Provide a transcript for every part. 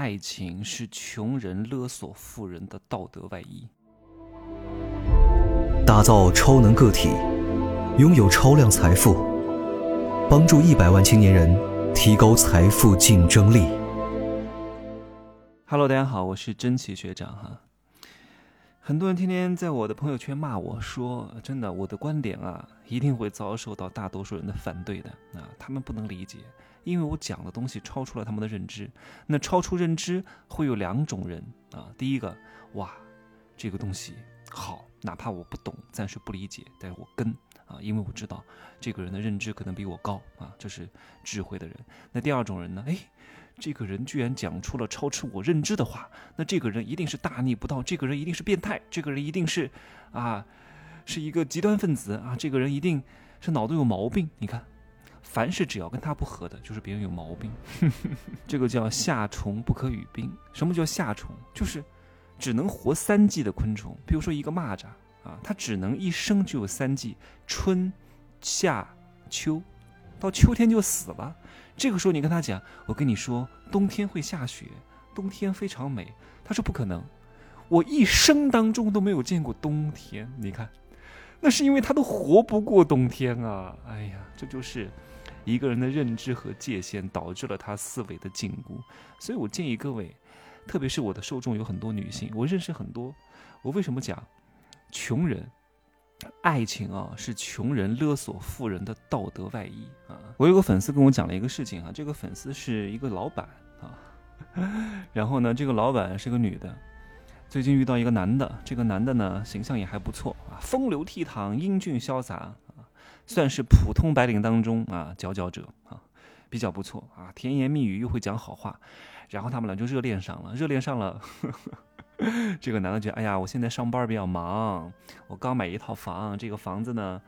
爱情是穷人勒索富人的道德外衣。打造超能个体，拥有超量财富，帮助一百万青年人提高财富竞争力。Hello，大家好，我是真奇学长哈。很多人天天在我的朋友圈骂我说：“真的，我的观点啊，一定会遭受到大多数人的反对的啊，他们不能理解。”因为我讲的东西超出了他们的认知，那超出认知会有两种人啊。第一个，哇，这个东西好，哪怕我不懂，暂时不理解，但是我跟啊，因为我知道这个人的认知可能比我高啊，这是智慧的人。那第二种人呢？哎，这个人居然讲出了超出我认知的话，那这个人一定是大逆不道，这个人一定是变态，这个人一定是啊，是一个极端分子啊，这个人一定是脑子有毛病。你看。凡是只要跟他不合的，就是别人有毛病。这个叫夏虫不可语冰。什么叫夏虫？就是只能活三季的昆虫。比如说一个蚂蚱啊，它只能一生就有三季：春、夏、秋，到秋天就死了。这个时候你跟他讲，我跟你说，冬天会下雪，冬天非常美。他说不可能，我一生当中都没有见过冬天。你看，那是因为他都活不过冬天啊！哎呀，这就是。一个人的认知和界限导致了他思维的禁锢，所以我建议各位，特别是我的受众有很多女性，我认识很多。我为什么讲，穷人爱情啊是穷人勒索富人的道德外衣啊？我有个粉丝跟我讲了一个事情啊，这个粉丝是一个老板啊，然后呢，这个老板是个女的，最近遇到一个男的，这个男的呢形象也还不错啊，风流倜傥，英俊潇洒。算是普通白领当中啊佼佼者啊，比较不错啊，甜言蜜语又会讲好话，然后他们俩就热恋上了，热恋上了。这个男的觉得，哎呀，我现在上班比较忙，我刚买一套房，这个房子呢。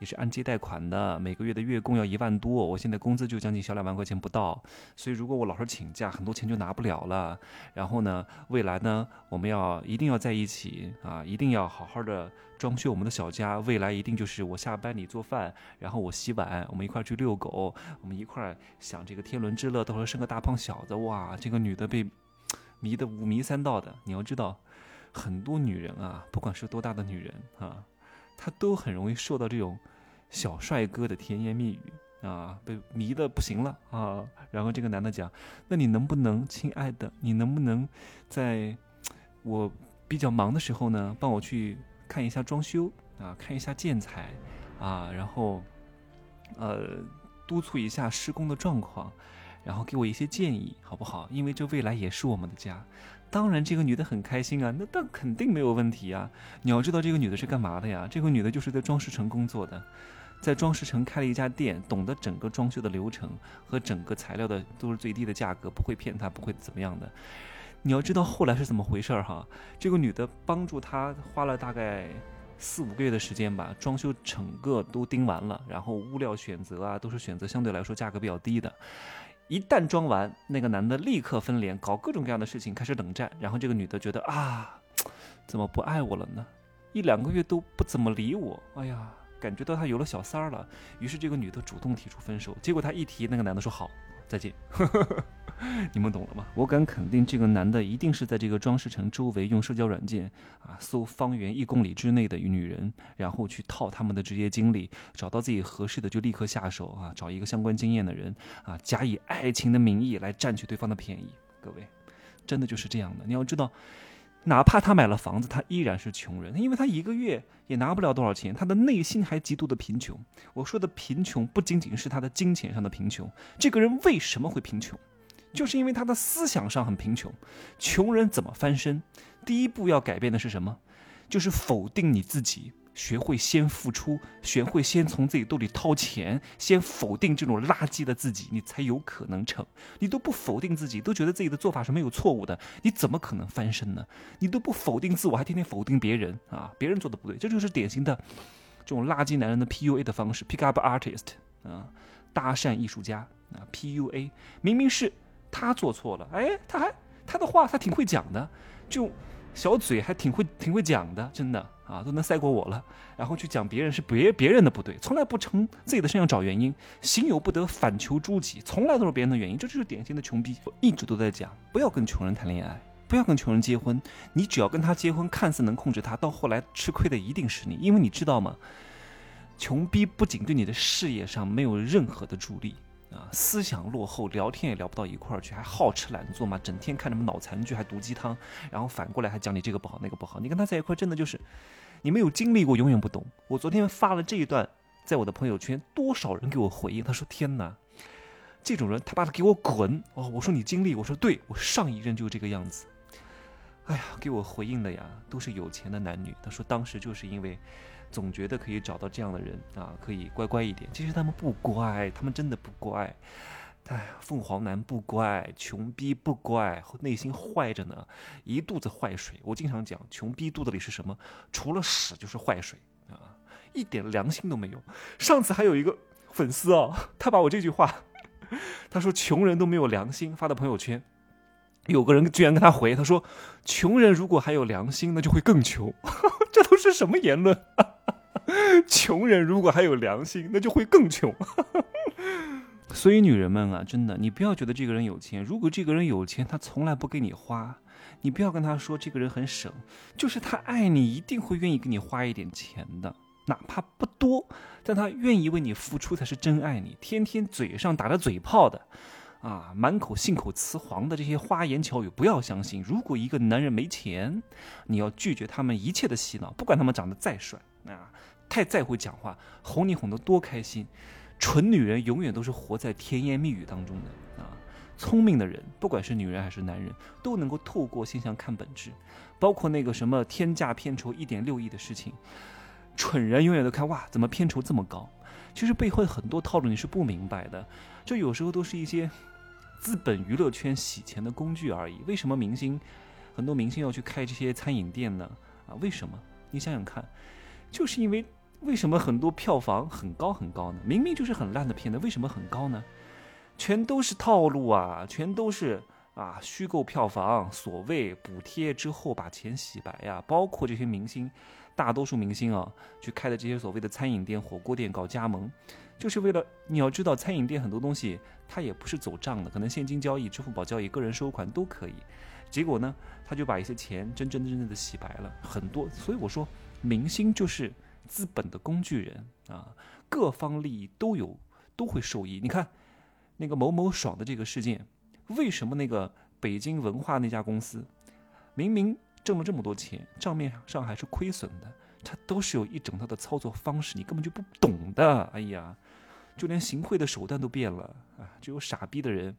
也是按揭贷款的，每个月的月供要一万多，我现在工资就将近小两万块钱不到，所以如果我老是请假，很多钱就拿不了了。然后呢，未来呢，我们要一定要在一起啊，一定要好好的装修我们的小家。未来一定就是我下班你做饭，然后我洗碗，我们一块去遛狗，我们一块享这个天伦之乐，到时候生个大胖小子，哇，这个女的被迷得五迷三道的。你要知道，很多女人啊，不管是多大的女人啊。她都很容易受到这种小帅哥的甜言蜜语啊，被迷的不行了啊。然后这个男的讲：“那你能不能，亲爱的，你能不能在我比较忙的时候呢，帮我去看一下装修啊，看一下建材啊，然后呃督促一下施工的状况，然后给我一些建议，好不好？因为这未来也是我们的家。”当然，这个女的很开心啊，那但肯定没有问题啊。你要知道，这个女的是干嘛的呀？这个女的就是在装饰城工作的，在装饰城开了一家店，懂得整个装修的流程和整个材料的都是最低的价格，不会骗她，不会怎么样的。你要知道后来是怎么回事儿哈？这个女的帮助他花了大概四五个月的时间吧，装修整个都盯完了，然后物料选择啊都是选择相对来说价格比较低的。一旦装完，那个男的立刻分脸，搞各种各样的事情，开始冷战。然后这个女的觉得啊，怎么不爱我了呢？一两个月都不怎么理我，哎呀，感觉到他有了小三儿了。于是这个女的主动提出分手。结果她一提，那个男的说好，再见。你们懂了吗？我敢肯定，这个男的一定是在这个装饰城周围用社交软件啊搜方圆一公里之内的女人，然后去套他们的职业经历，找到自己合适的就立刻下手啊，找一个相关经验的人啊，假以爱情的名义来占取对方的便宜。各位，真的就是这样的。你要知道，哪怕他买了房子，他依然是穷人，因为他一个月也拿不了多少钱，他的内心还极度的贫穷。我说的贫穷不仅仅是他的金钱上的贫穷，这个人为什么会贫穷？就是因为他的思想上很贫穷，穷人怎么翻身？第一步要改变的是什么？就是否定你自己，学会先付出，学会先从自己兜里掏钱，先否定这种垃圾的自己，你才有可能成。你都不否定自己，都觉得自己的做法是没有错误的，你怎么可能翻身呢？你都不否定自我，还天天否定别人啊！别人做的不对，这就是典型的这种垃圾男人的 PUA 的方式，Pick up artist 啊，搭讪艺术家啊，PUA 明明是。他做错了，哎，他还他的话他挺会讲的，就小嘴还挺会挺会讲的，真的啊，都能赛过我了，然后去讲别人是别别人的不对，从来不从自己的身上找原因，行有不得反求诸己，从来都是别人的原因，这就是典型的穷逼。我一直都在讲，不要跟穷人谈恋爱，不要跟穷人结婚，你只要跟他结婚，看似能控制他，到后来吃亏的一定是你，因为你知道吗？穷逼不仅对你的事业上没有任何的助力。啊，思想落后，聊天也聊不到一块儿去，还好吃懒做嘛，整天看什么脑残剧，还毒鸡汤，然后反过来还讲你这个不好那个不好。你跟他在一块儿，真的就是，你没有经历过，永远不懂。我昨天发了这一段在我的朋友圈，多少人给我回应？他说：“天哪，这种人，他把他给我滚！”哦，我说你经历，我说对，我上一任就是这个样子。哎呀，给我回应的呀，都是有钱的男女。他说当时就是因为。总觉得可以找到这样的人啊，可以乖乖一点。其实他们不乖，他们真的不乖。哎，凤凰男不乖，穷逼不乖，内心坏着呢，一肚子坏水。我经常讲，穷逼肚子里是什么？除了屎就是坏水啊，一点良心都没有。上次还有一个粉丝啊，他把我这句话，他说穷人都没有良心，发到朋友圈。有个人居然跟他回，他说：“穷人如果还有良心，那就会更穷。” 这都是什么言论？穷人如果还有良心，那就会更穷。所以女人们啊，真的，你不要觉得这个人有钱。如果这个人有钱，他从来不给你花，你不要跟他说这个人很省，就是他爱你，一定会愿意给你花一点钱的，哪怕不多，但他愿意为你付出才是真爱你。天天嘴上打着嘴炮的，啊，满口信口雌黄的这些花言巧语，不要相信。如果一个男人没钱，你要拒绝他们一切的洗脑，不管他们长得再帅啊。太在乎讲话，哄你哄得多开心。蠢女人永远都是活在甜言蜜语当中的啊！聪明的人，不管是女人还是男人，都能够透过现象看本质。包括那个什么天价片酬一点六亿的事情，蠢人永远都看哇，怎么片酬这么高？其实背后很多套路你是不明白的。这有时候都是一些资本娱乐圈洗钱的工具而已。为什么明星很多明星要去开这些餐饮店呢？啊，为什么？你想想看，就是因为。为什么很多票房很高很高呢？明明就是很烂的片子，为什么很高呢？全都是套路啊，全都是啊虚构票房，所谓补贴之后把钱洗白呀。包括这些明星，大多数明星啊去开的这些所谓的餐饮店、火锅店搞加盟，就是为了你要知道，餐饮店很多东西它也不是走账的，可能现金交易、支付宝交易、个人收款都可以。结果呢，他就把一些钱真真正正的洗白了很多。所以我说，明星就是。资本的工具人啊，各方利益都有，都会受益。你看，那个某某爽的这个事件，为什么那个北京文化那家公司，明明挣了这么多钱，账面上还是亏损的？它都是有一整套的操作方式，你根本就不懂的。哎呀，就连行贿的手段都变了啊！只有傻逼的人。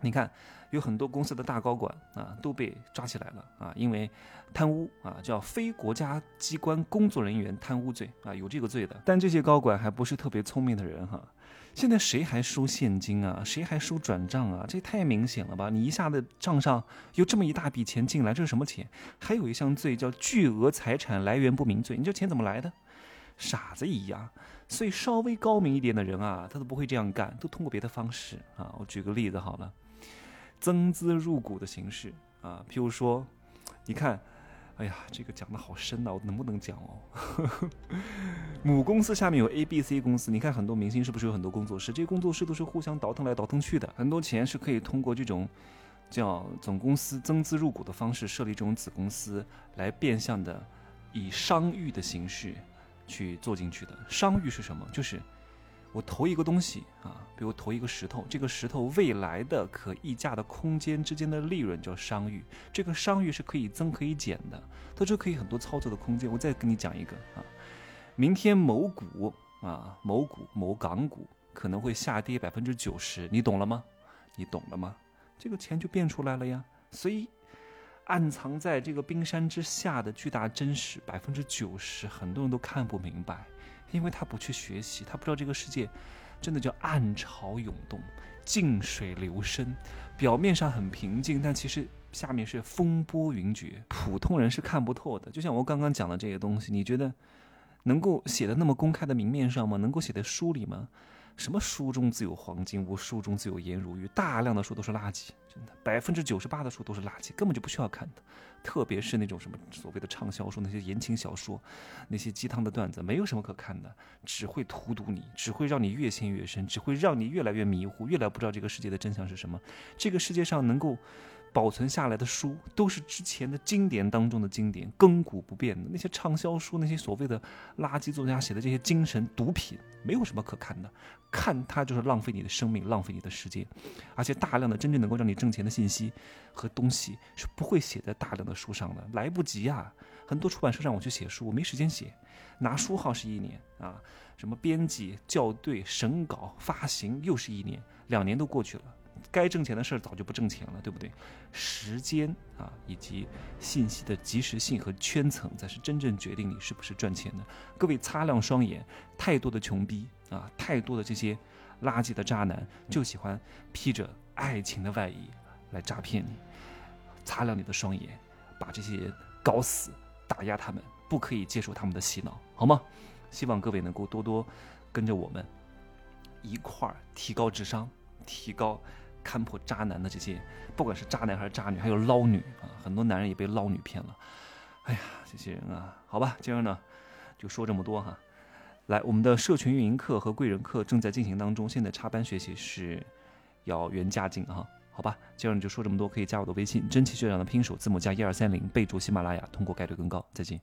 你看，有很多公司的大高管啊都被抓起来了啊，因为贪污啊，叫非国家机关工作人员贪污罪啊，有这个罪的。但这些高管还不是特别聪明的人哈。现在谁还收现金啊？谁还收转账啊？这太明显了吧？你一下子账上有这么一大笔钱进来，这是什么钱？还有一项罪叫巨额财产来源不明罪。你这钱怎么来的？傻子一样。所以稍微高明一点的人啊，他都不会这样干，都通过别的方式啊。我举个例子好了。增资入股的形式啊，譬如说，你看，哎呀，这个讲的好深呐，我能不能讲哦？母公司下面有 A、B、C 公司，你看很多明星是不是有很多工作室？这些工作室都是互相倒腾来倒腾去的，很多钱是可以通过这种叫总公司增资入股的方式设立这种子公司，来变相的以商誉的形式去做进去的。商誉是什么？就是。我投一个东西啊，比如投一个石头，这个石头未来的可溢价的空间之间的利润叫商誉，这个商誉是可以增可以减的，它就可以很多操作的空间。我再跟你讲一个啊，明天某股啊某股某港股可能会下跌百分之九十，你懂了吗？你懂了吗？这个钱就变出来了呀。所以暗藏在这个冰山之下的巨大真实百分之九十，很多人都看不明白。因为他不去学习，他不知道这个世界真的叫暗潮涌动、静水流深。表面上很平静，但其实下面是风波云谲，普通人是看不透的。就像我刚刚讲的这些东西，你觉得能够写的那么公开的明面上吗？能够写在书里吗？什么书中自有黄金屋，书中自有颜如玉，大量的书都是垃圾，真的，百分之九十八的书都是垃圾，根本就不需要看的。特别是那种什么所谓的畅销书，那些言情小说，那些鸡汤的段子，没有什么可看的，只会荼毒你，只会让你越陷越深，只会让你越来越迷糊，越来不知道这个世界的真相是什么。这个世界上能够。保存下来的书都是之前的经典当中的经典，亘古不变的那些畅销书，那些所谓的垃圾作家写的这些精神毒品，没有什么可看的，看它就是浪费你的生命，浪费你的时间，而且大量的真正能够让你挣钱的信息和东西是不会写在大量的书上的，来不及啊！很多出版社让我去写书，我没时间写，拿书号是一年啊，什么编辑、校对、审稿、发行又是一年，两年都过去了。该挣钱的事儿早就不挣钱了，对不对？时间啊，以及信息的及时性和圈层，才是真正决定你是不是赚钱的。各位擦亮双眼，太多的穷逼啊，太多的这些垃圾的渣男，就喜欢披着爱情的外衣来诈骗你。擦亮你的双眼，把这些人搞死，打压他们，不可以接受他们的洗脑，好吗？希望各位能够多多跟着我们一块儿提高智商，提高。看破渣男的这些，不管是渣男还是渣女，还有捞女啊，很多男人也被捞女骗了。哎呀，这些人啊，好吧，今儿呢就说这么多哈。来，我们的社群运营课和贵人课正在进行当中，现在插班学习是要原价进哈。好吧，今儿你就说这么多，可以加我的微信，真奇学长的拼手字母加一二三零，备注喜马拉雅，通过概率更高。再见。